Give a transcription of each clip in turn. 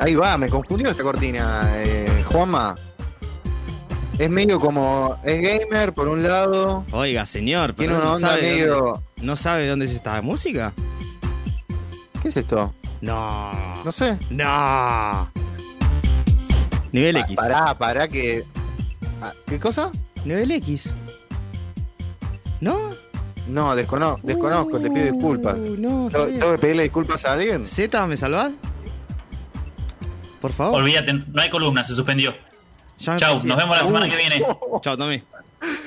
Ahí va, me confundió esta cortina, eh, Juanma. Es medio como. Es gamer por un lado. Oiga, señor, Tiene pero una no onda sabe, medio- dónde, ¿no sabe dónde es esta música? ¿Qué es esto? No. No sé. No. Nivel Pa- X. Pará, pará que. ¿Qué cosa? Nivel X. ¿No? No, descono- desconozco, te pido disculpas. Uh, no, está ¿Tengo bien. tengo que pedirle disculpas a alguien? Z, ¿me salvás? Por favor. Olvídate, no hay columna, se suspendió. Ya Chau, nos vemos la Uh, semana que viene. Chau, Tommy.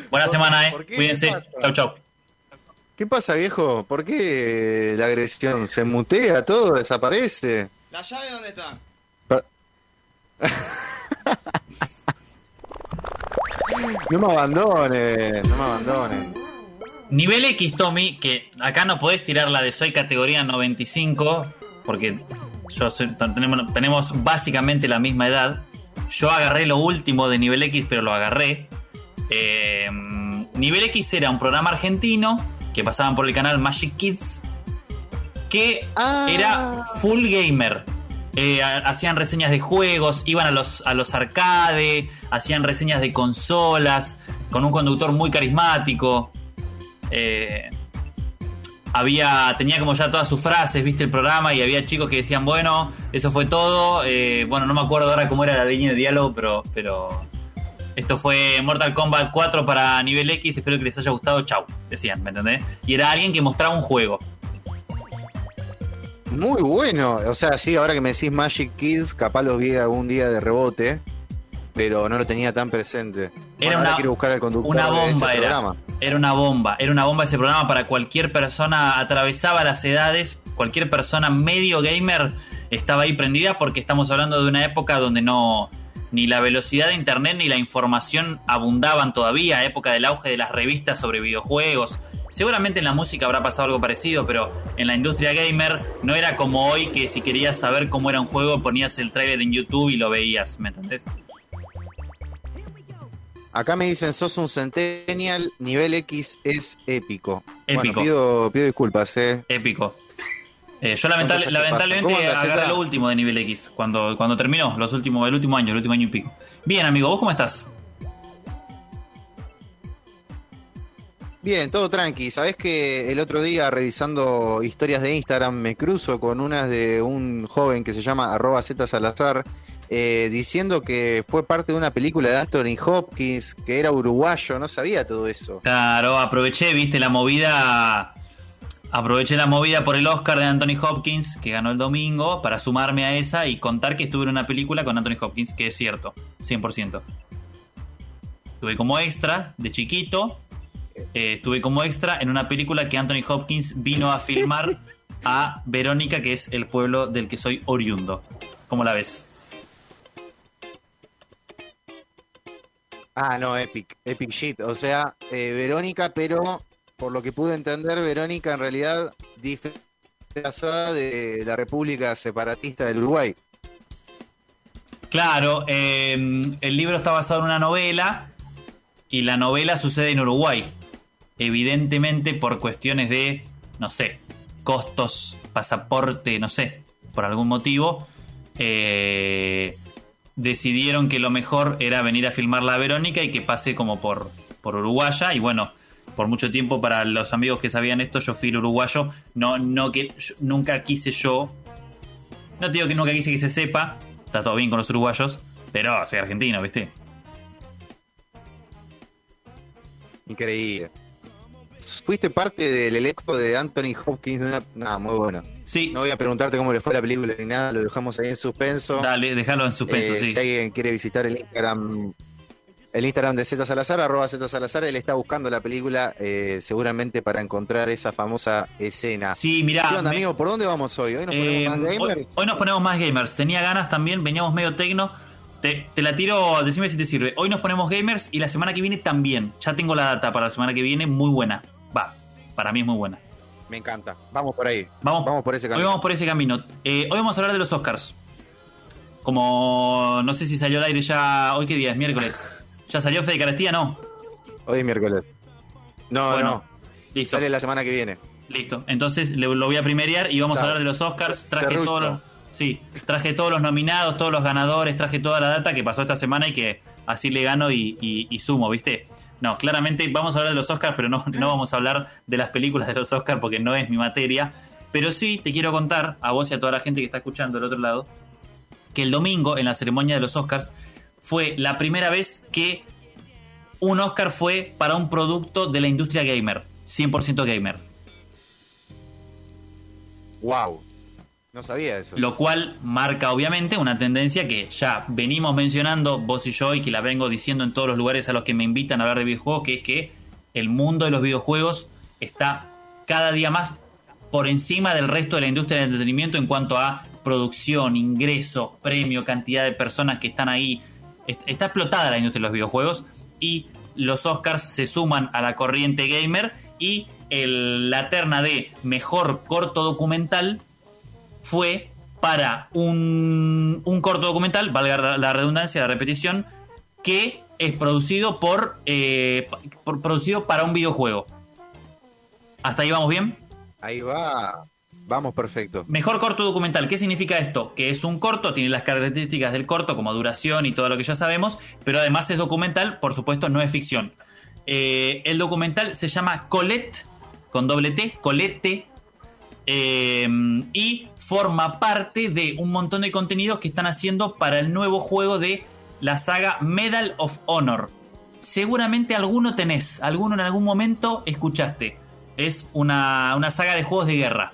Buena semana, eh. Cuídense. Chau, chau. ¿Qué pasa, viejo? ¿Por qué la agresión se mutea todo, desaparece? ¿La llave dónde está? No me abandones, no me abandones. Nivel X, Tommy, que acá no podés tirar la de soy categoría 95, porque yo soy- tenemos, tenemos básicamente la misma edad. Yo agarré lo último de Nivel X, pero lo agarré. Eh, Nivel X era un programa argentino que pasaban por el canal Magic Kids, que Ah. era full gamer. Eh, ha- hacían reseñas de juegos, iban a los, a los arcade, hacían reseñas de consolas, con un conductor muy carismático. Eh, había tenía como ya todas sus frases, viste el programa, y había chicos que decían, bueno, eso fue todo. eh, bueno, no me acuerdo ahora cómo era la línea de diálogo, pero, pero esto fue Mortal Kombat 4 para nivel X, espero que les haya gustado, chau, decían, ¿me entendés? Y era alguien que mostraba un juego. Muy bueno. O sea, sí, ahora que me decís Magic Kids, capaz los vi algún día de rebote, pero no lo tenía tan presente. Bueno, Era ahora una- quiero buscar al conductor Una de ese bomba era. programa. Era una bomba. Era una bomba ese programa para cualquier persona. Atravesaba las edades. Cualquier persona medio gamer estaba ahí prendida porque estamos hablando de una época donde no. Ni la velocidad de internet ni la información abundaban todavía. Época del auge de las revistas sobre videojuegos. Seguramente en la música habrá pasado algo parecido, pero en la industria gamer no era como hoy que si querías saber cómo era un juego ponías el trailer en YouTube y lo veías, ¿me entendés? Acá me dicen, sos un Centennial, nivel X es épico. Épico. Bueno, pido, pido disculpas, eh. Épico. Eh, yo lamentable- lamentablemente pasan. ¿Cómo andas, agarré lo último de nivel X, cuando, cuando terminó, los últimos, el último año, el último año y pico. Bien, amigo, ¿vos cómo estás? Bien, todo tranqui. Sabés que el otro día revisando historias de Instagram me cruzo con unas de un joven que se llama arroba Z Salazar eh, diciendo que fue parte de una película de Anthony Hopkins, que era uruguayo, no sabía todo eso. Claro, aproveché, viste, la movida. Aproveché la movida por el Oscar de Anthony Hopkins, que ganó el domingo, para sumarme a esa y contar que estuve en una película con Anthony Hopkins, que es cierto, 100%. Estuve como extra, de chiquito. eh, estuve como extra en una película que Anthony Hopkins vino a filmar a Verónica, que es el pueblo del que soy oriundo. ¿Cómo la ves? Ah, no, epic, epic shit. O sea, eh, Verónica, pero por lo que pude entender, Verónica en realidad disfrazada de la República Separatista del Uruguay. Claro, eh, el libro está basado en una novela y la novela sucede en Uruguay. Evidentemente por cuestiones de, no sé, costos, pasaporte, no sé, por algún motivo, eh, decidieron que lo mejor era venir a filmarla a Verónica y que pase como por, por Uruguaya. Y bueno, por mucho tiempo para los amigos que sabían esto, yo fui uruguayo. No, no que nunca quise yo. No te digo que nunca quise que se sepa. Está todo bien con los uruguayos. Pero soy argentino, ¿viste? Increíble. Fuiste parte del elenco de Anthony Hopkins. de una- Nada, muy bueno. Sí, No voy a preguntarte cómo le fue la película ni nada, lo dejamos ahí en suspenso. dale, déjalo en suspenso, Eh, sí. Si alguien quiere visitar el Instagram, el Instagram de Z Salazar, arroba Z Salazar, él está buscando la película eh, seguramente para encontrar esa famosa escena. Sí, mirá. ¿Qué onda, me- amigo? ¿Por dónde vamos hoy? ¿Hoy nos eh, ponemos más hoy, gamers? hoy nos ponemos más gamers. Tenía ganas también, veníamos medio tecno. Te, te la tiro, decime si te sirve. Hoy nos ponemos gamers y la semana que viene también. Ya tengo la data para la semana que viene, muy buena. Para mí es muy buena. Me encanta. Vamos por ahí. Vamos, Vamos por ese Hoy camino. vamos por ese camino. Eh, hoy vamos a hablar de los Oscars. Como no sé si salió al aire ya. ¿Hoy qué día es? Miércoles. ¿Ya salió Fede Carastía? No. Hoy es miércoles. No, Bueno, no. Listo. Sale la semana que viene. Listo. Entonces le- lo voy a primerear y vamos a hablar de los Oscars. Traje Serrucho. todo lo- Sí, traje todos los nominados, todos los ganadores, traje toda la data que pasó esta semana y que así le gano y, y sumo, ¿viste? No, claramente vamos a hablar de los Oscars, pero no, no vamos a hablar de las películas de los Oscars porque no es mi materia. Pero sí te quiero contar, a vos y a toda la gente que está escuchando del otro lado, que el domingo en la ceremonia de los Oscars fue la primera vez que un Oscar fue para un producto de la industria gamer, 100% gamer. Wow. No sabía eso. Lo cual marca obviamente una tendencia que ya venimos mencionando vos y yo y que la vengo diciendo en todos los lugares a los que me invitan a hablar de videojuegos, que es que el mundo de los videojuegos está cada día más por encima del resto de la industria del entretenimiento en cuanto a producción, ingresos, premio, cantidad de personas que están ahí. Está explotada la industria de los videojuegos y los Oscars se suman a la corriente gamer y la terna de mejor corto documental fue para un, un corto documental, valga la redundancia, la repetición, que es producido por, eh, por, producido para un videojuego. ¿Hasta ahí vamos bien? Ahí va. Vamos, perfecto. Mejor corto documental. ¿Qué significa esto? Que es un corto, tiene las características del corto como duración y todo lo que ya sabemos, pero además es documental, por supuesto, no es ficción. Eh, el documental se llama Colette, con doble T, Colette, eh, y forma parte de un montón de contenidos que están haciendo para el nuevo juego de la saga Medal of Honor. Seguramente alguno tenés, alguno en algún momento escuchaste. Es una, una saga de juegos de guerra.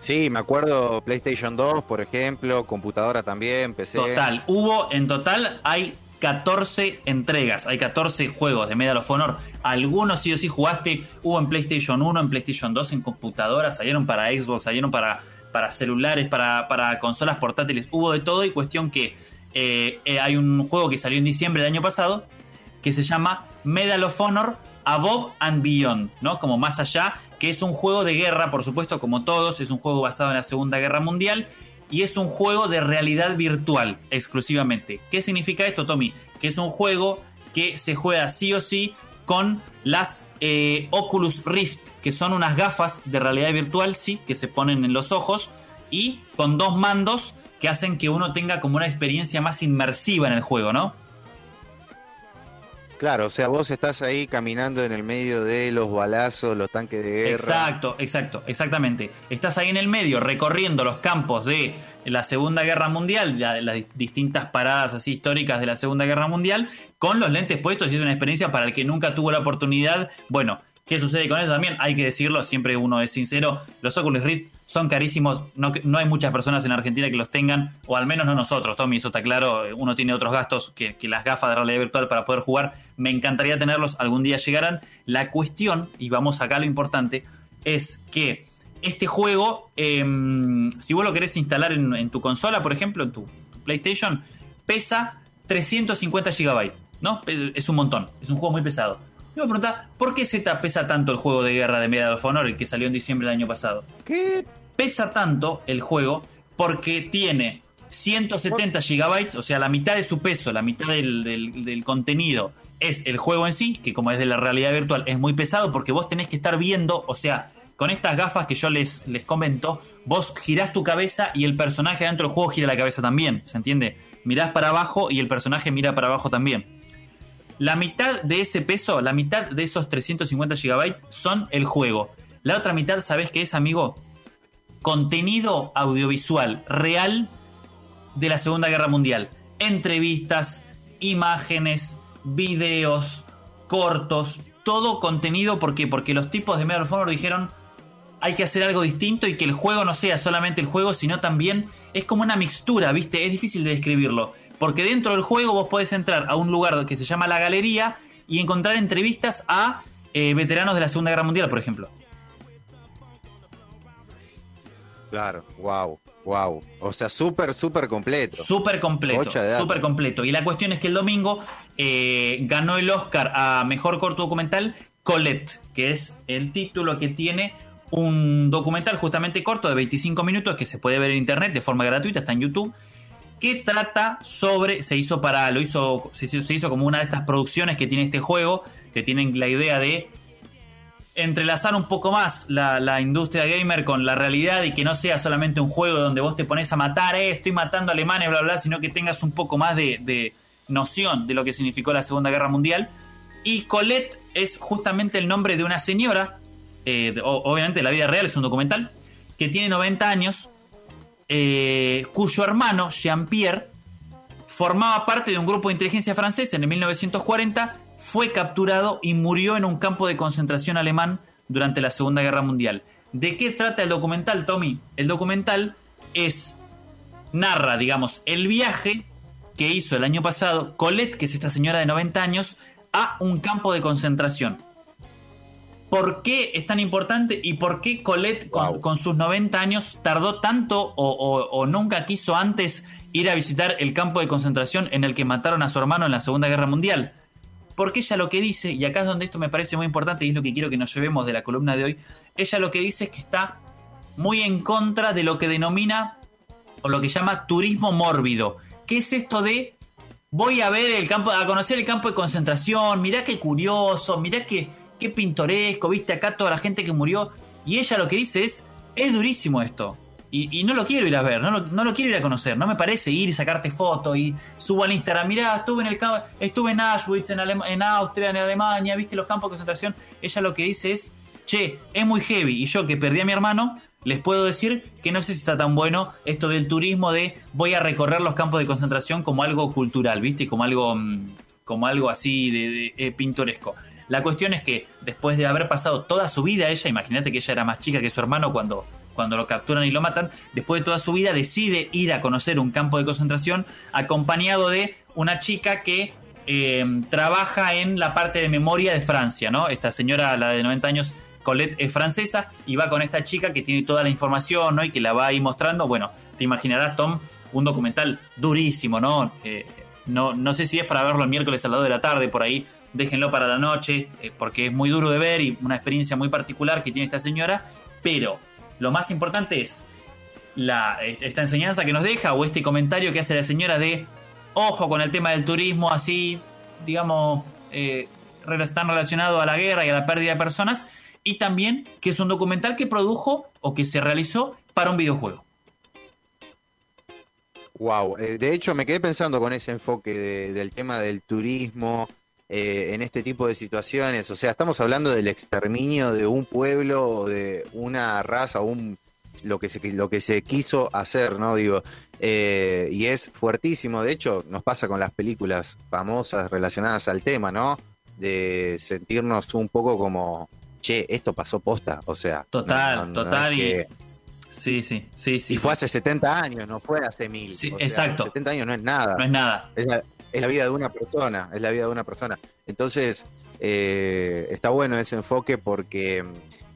Sí, me acuerdo PlayStation 2, por ejemplo, computadora también, PC. Total, hubo en total hay 14 entregas, hay 14 juegos de Medal of Honor. Algunos sí o sí jugaste, hubo en PlayStation 1, en PlayStation 2, en computadoras, salieron para Xbox, salieron para, para celulares, para, para consolas portátiles, hubo de todo y cuestión que eh, eh, hay un juego que salió en diciembre del año pasado que se llama Medal of Honor Above and Beyond, ¿no? Como más allá, que es un juego de guerra, por supuesto, como todos, es un juego basado en la Segunda Guerra Mundial y es un juego de realidad virtual exclusivamente. ¿Qué significa esto, Tommy? Que es un juego que se juega sí o sí con las eh, Oculus Rift, que son unas gafas de realidad virtual, sí, que se ponen en los ojos y con dos mandos que hacen que uno tenga como una experiencia más inmersiva en el juego, ¿no? Claro, o sea, vos estás ahí caminando en el medio de los balazos, los tanques de guerra. Exacto, exacto, exactamente. Estás ahí en el medio recorriendo los campos de la Segunda Guerra Mundial, las distintas paradas así históricas de la Segunda Guerra Mundial, con los lentes puestos y es una experiencia para el que nunca tuvo la oportunidad. Bueno, ¿qué sucede con eso también? Hay que decirlo, siempre uno es sincero, los Oculus Rift son carísimos, no, no, hay muchas personas en Argentina que los tengan, o al menos no nosotros, Tommy, eso está claro, uno tiene otros gastos que, las gafas de realidad virtual para poder jugar, me encantaría tenerlos, algún día llegarán. La cuestión, y vamos acá lo importante, es que este juego, em, si vos lo querés instalar en, tu consola, por ejemplo, en tu, PlayStation, pesa 350 GB, ¿no? Es un montón, es un juego muy pesado. Me preguntar, ¿por qué Z pesa tanto el juego de guerra de Medal of Honor, el que salió en diciembre del año pasado? ¿Qué? Pesa tanto el juego porque tiene 170 gigabytes, o sea, la mitad de su peso, la mitad del, contenido es el juego en sí, que como es de la realidad virtual es muy pesado porque vos tenés que estar viendo, o sea, con estas gafas que yo les, les comento, vos girás tu cabeza y el personaje dentro del juego gira la cabeza también, ¿se entiende? Mirás para abajo y el personaje mira para abajo también. La mitad de ese peso, la mitad de esos 350 GB son el juego. La otra mitad, ¿sabes qué es, amigo? Contenido audiovisual real de la Segunda Guerra Mundial. Entrevistas, imágenes, videos, cortos, todo contenido. ¿Por qué? Porque los tipos de Medal of Honor dijeron hay que hacer algo distinto y que el juego no sea solamente el juego, sino también es como una mixtura, ¿viste? Es difícil de describirlo. Porque dentro del juego vos podés entrar a un lugar que se llama la galería y encontrar entrevistas a eh, veteranos de la Segunda Guerra Mundial, por ejemplo. Claro, wow, wow. O sea, súper, súper completo. Súper completo, súper completo. Y la cuestión es que el domingo eh, ganó el Oscar a Mejor Corto Documental Colette, que es el título que tiene un documental justamente corto de 25 minutos que se puede ver en internet de forma gratuita, está en YouTube, que trata sobre, se hizo para, lo hizo, se hizo, como una de estas producciones que tiene este juego, que tienen la idea de entrelazar un poco más la, industria gamer con la realidad y que no sea solamente un juego donde vos te pones a matar, eh, estoy matando alemanes, bla, bla, sino que tengas un poco más de, noción de lo que significó la Segunda Guerra Mundial. Y Colette es justamente el nombre de una señora, eh, obviamente la vida real es un documental, que tiene 90 años, eh, cuyo hermano, Jean-Pierre, formaba parte de un grupo de inteligencia francesa en el 1940, fue capturado y murió en un campo de concentración alemán durante la Segunda Guerra Mundial. ¿De qué trata el documental, Tommy? El documental es narra, digamos, el viaje que hizo el año pasado Colette, que es esta señora de 90 años, a un campo de concentración. ¿Por qué es tan importante y por qué Colette, con, Wow. con sus 90 años, tardó tanto o, o- o nunca quiso antes ir a visitar el campo de concentración en el que mataron a su hermano en la Segunda Guerra Mundial? Porque ella lo que dice, y acá es donde esto me parece muy importante y es lo que quiero que nos llevemos de la columna de hoy, ella lo que dice es que está muy en contra de lo que denomina o lo que llama turismo mórbido. ¿Qué es esto de voy a ver el campo, a conocer el campo de concentración, mirá qué curioso, mirá qué, qué pintoresco, viste acá toda la gente que murió? Y ella lo que dice es, es durísimo esto. Y, no lo quiero ir a ver, no lo, no lo quiero ir a conocer, no me parece ir y sacarte fotos y subo al Instagram, mirá, estuve en el estuve en Auschwitz, en, Alem- en Austria, en Alemania, viste los campos de concentración. Ella lo que dice es, che, es muy heavy. Y yo que perdí a mi hermano, les puedo decir que no sé si está tan bueno esto del turismo de voy a recorrer los campos de concentración como algo cultural, ¿viste? Como algo, mm, como algo así de, de- eh, pintoresco. La cuestión es que después de haber pasado toda su vida, ella, imagínate que ella era más chica que su hermano cuando, cuando lo capturan y lo matan, después de toda su vida decide ir a conocer un campo de concentración acompañado de una chica que eh, trabaja en la parte de memoria de Francia, ¿no? Esta señora, la de 90 años, Colette es francesa y va con esta chica que tiene toda la información, ¿no? Y que la va ahí mostrando. Bueno, te imaginarás, Tom, un documental durísimo, ¿no? Eh, no, no sé si es para verlo el miércoles a las 2 de la tarde, por ahí, déjenlo para la noche, eh, porque es muy duro de ver y una experiencia muy particular que tiene esta señora, pero lo más importante es la, esta enseñanza que nos deja o este comentario que hace la señora de ojo con el tema del turismo así, digamos, eh, tan relacionado a la guerra y a la pérdida de personas, y también que es un documental que produjo o que se realizó para un videojuego. Wow, eh, de hecho me quedé pensando con ese enfoque de- del tema del turismo eh, en este tipo de situaciones. O sea, estamos hablando del exterminio de un pueblo o de una raza, un lo que se lo que se quiso hacer, ¿no? Digo, eh, y es fuertísimo. De hecho, nos pasa con las películas famosas relacionadas al tema, ¿no? De sentirnos un poco como, che, esto pasó posta. O sea, Total, no- no- no total, y- Sí, sí, sí, sí. y fue hace 70 años, no fue hace mil. Sí, O sea, exacto. 70 años no es nada. No es nada. Es la, es la vida de una persona, es la vida de una persona. Entonces, eh, está bueno ese enfoque porque,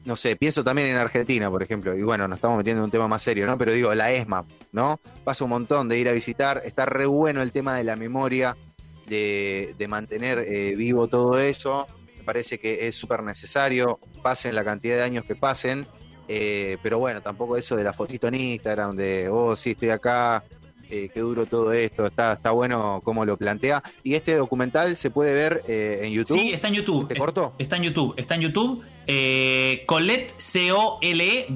no sé, pienso también en Argentina, por ejemplo, y bueno, nos estamos metiendo en un tema más serio, ¿no? Pero digo, la ESMA, ¿no? Pasa un montón de ir a visitar, está re bueno el tema de la memoria, de, mantener eh, vivo todo eso, me parece que es súper necesario, pasen la cantidad de años que pasen, eh, pero bueno, tampoco eso de la fotito en Instagram, de, oh, sí, estoy acá, eh, qué duro todo esto, está, está bueno cómo lo plantea. Y este documental se puede ver eh, en YouTube. Sí, está en YouTube. ¿Te cortó? Está en YouTube. Está en YouTube. Eh, Colette, C-O-L-E-T-T-E.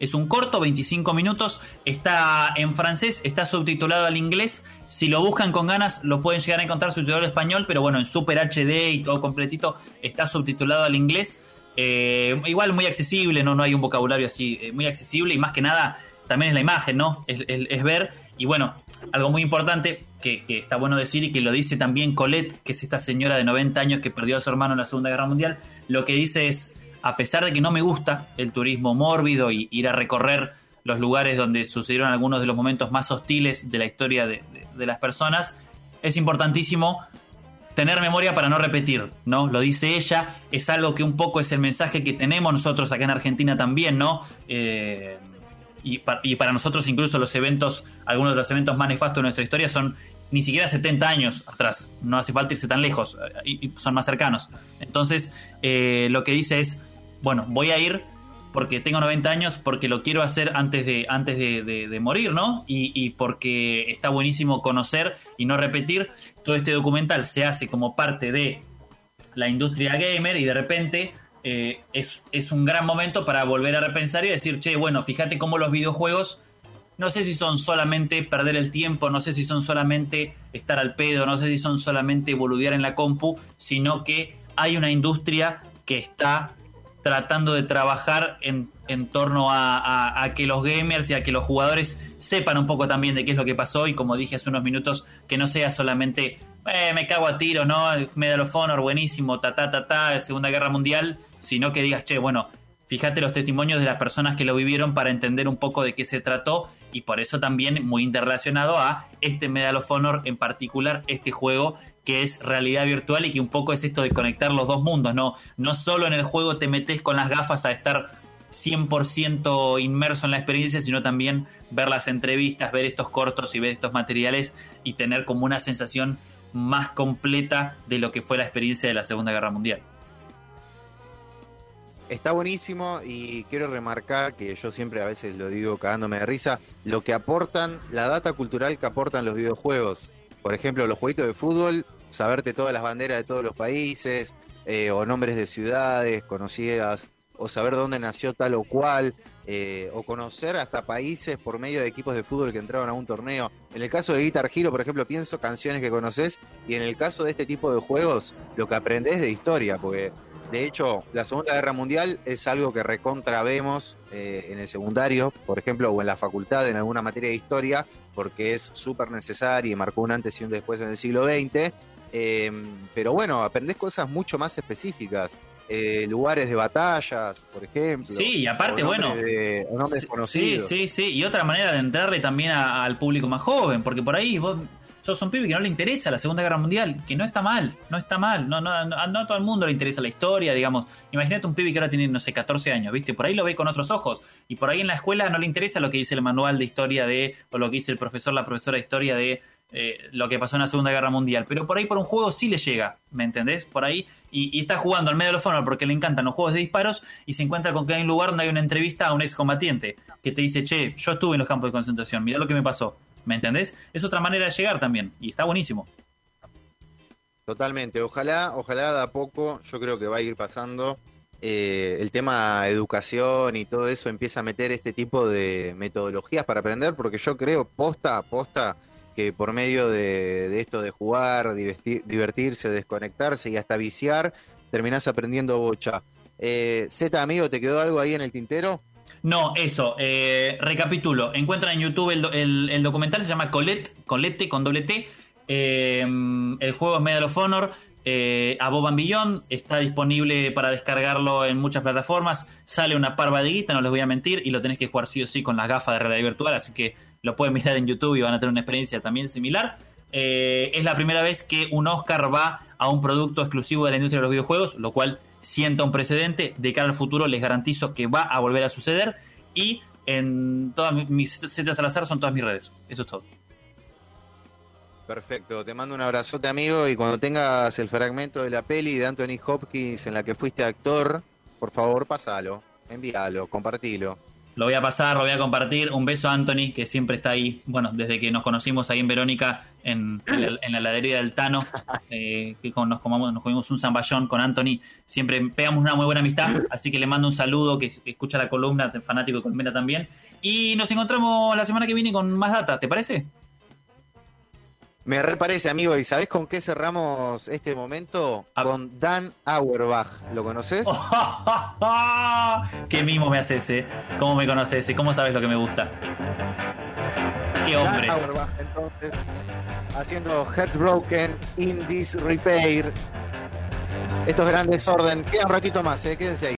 Es un corto, 25 minutos. Está en francés, está subtitulado al inglés. Si lo buscan con ganas, lo pueden llegar a encontrar subtitulado al español, pero bueno, en Super HD y todo completito está subtitulado al inglés. Eh, igual muy accesible, ¿no? No hay un vocabulario así eh, muy accesible y más que nada también es la imagen, ¿no? Es, ver. Y bueno, algo muy importante que, está bueno decir y que lo dice también Colette, que es esta señora de 90 años que perdió a su hermano en la Segunda Guerra Mundial, lo que dice es, a pesar de que no me gusta el turismo mórbido y ir a recorrer los lugares donde sucedieron algunos de los momentos más hostiles de la historia de, de- de las personas, es importantísimo tener memoria para no repetir, ¿no? Lo dice ella, es algo que un poco es el mensaje que tenemos nosotros acá en Argentina también, ¿no? Eh, y, pa- y para nosotros incluso los eventos, algunos de los eventos más nefastos de nuestra historia son ni siquiera 70 años atrás, no hace falta irse tan lejos, eh, y son más cercanos. Entonces, eh, lo que dice es, bueno, voy a ir porque tengo 90 años, porque lo quiero hacer antes de, antes de, de- de morir, ¿no? Y, y porque está buenísimo conocer y no repetir. Todo este documental se hace como parte de la industria gamer y de repente eh, es, es un gran momento para volver a repensar y decir, che, bueno, fíjate cómo los videojuegos no sé si son solamente perder el tiempo, no sé si son solamente estar al pedo, no sé si son solamente boludear en la compu, sino que hay una industria que está tratando de trabajar en, en torno a, a, que los gamers y a que los jugadores sepan un poco también de qué es lo que pasó y como dije hace unos minutos, que no sea solamente eh, me cago a tiro, ¿no? Medal of Honor, buenísimo, ta ta ta ta, Segunda Guerra Mundial, sino que digas, che, bueno, fíjate los testimonios de las personas que lo vivieron para entender un poco de qué se trató y por eso también muy interrelacionado a este Medal of Honor en particular, este juego que es realidad virtual y que un poco es esto de conectar los dos mundos, no, no solo en el juego te metes con las gafas a estar 100% inmerso en la experiencia, sino también ver las entrevistas, ver estos cortos y ver estos materiales y tener como una sensación más completa de lo que fue la experiencia de la Segunda Guerra Mundial. Está buenísimo y quiero remarcar que yo siempre a veces lo digo cagándome de risa, lo que aportan, la data cultural que aportan los videojuegos. Por ejemplo, los jueguitos de fútbol, saberte todas las banderas de todos los países, eh, o nombres de ciudades conocidas, o saber dónde nació tal o cual, eh, o conocer hasta países por medio de equipos de fútbol que entraron a un torneo. En el caso de Guitar Hero, por ejemplo, pienso canciones que conoces, y en el caso de este tipo de juegos, lo que aprendes de historia, porque de hecho, la Segunda Guerra Mundial es algo que recontra vemos eh, en el secundario, por ejemplo, o en la facultad en alguna materia de historia, porque es súper necesaria y marcó un antes y un después en el siglo XX. Em, pero bueno, aprendés cosas mucho más específicas. Eh, lugares de batallas, por ejemplo. Sí, y aparte, bueno. De. Sí, sí, sí. Y otra manera de entrarle también al público más joven, porque por ahí vos sos un pibe que no le interesa la Segunda Guerra Mundial, que no está mal, no está mal, no, no, no, a todo el mundo le interesa la historia, digamos. Imagínate un pibe que ahora tiene, no sé, 14 años, ¿viste? Por ahí lo ve con otros ojos. Y por ahí en la escuela no le interesa lo que dice el manual de historia de, o lo que dice el profesor, la profesora de historia de eh, lo que pasó en la Segunda Guerra Mundial. Pero por ahí por un juego sí le llega, ¿me entendés? Por ahí, y, está jugando al medio de los Honor porque le encantan los juegos de disparos y se encuentra con que hay un lugar donde hay una entrevista a un excombatiente que te dice, che, yo estuve en los campos de concentración, mira lo que me pasó. ¿Me entendés? Es otra manera de llegar también y está buenísimo. Totalmente, ojalá, ojalá de a poco, yo creo que va a ir pasando. Eh, el tema educación y todo eso empieza a meter este tipo de metodologías para aprender, porque yo creo, posta posta, que por medio de, esto de jugar, divertirse, desconectarse y hasta viciar, terminás aprendiendo bocha. Eh, Z, amigo, ¿te quedó algo ahí en el tintero? No, eso, eh, recapitulo. Encuentran en YouTube el, documental, se llama Colette, Colette con doble T. Eh, el juego es Medal of Honor. Eh, a Bob Billón está disponible para descargarlo en muchas plataformas. Sale una parva de no les voy a mentir, y lo tenés que jugar sí o sí con las gafas de realidad virtual, así que lo pueden mirar en YouTube y van a tener una experiencia también similar. Eh, es la primera vez que un Oscar va a un producto exclusivo de la industria de los videojuegos, lo cual sienta un precedente. De cara al futuro les garantizo que va a volver a suceder. Y en todas mis setas al azar son todas mis redes. Eso es todo. Perfecto, te mando un abrazote amigo y cuando tengas el fragmento de la peli de Anthony Hopkins en la que fuiste actor, por favor pasalo, envíalo, compartilo. Lo voy a pasar, lo voy a compartir. Un beso a Anthony, que siempre está ahí. Bueno, desde que nos conocimos ahí en Verónica, en, la, heladería del Tano, eh, que nos, comamos, nos comimos un zamballón con Anthony. Siempre pegamos una muy buena amistad. Así que le mando un saludo, que escucha la columna, fanático de Colmena también. Y nos encontramos la semana que viene con más data, ¿te parece? Me reparece, amigo, ¿y sabés con qué cerramos este momento? Con Dan Auerbach. ¿Lo conoces? ¿Qué mimo me haces ese? ¿Cómo me conoces? ¿Cómo sabes lo que me gusta? ¡Qué hombre! Dan Auerbach, entonces, haciendo Heartbroken in this repair. Estos grandes orden. Queda un ratito más, ¿eh? Quédense ahí.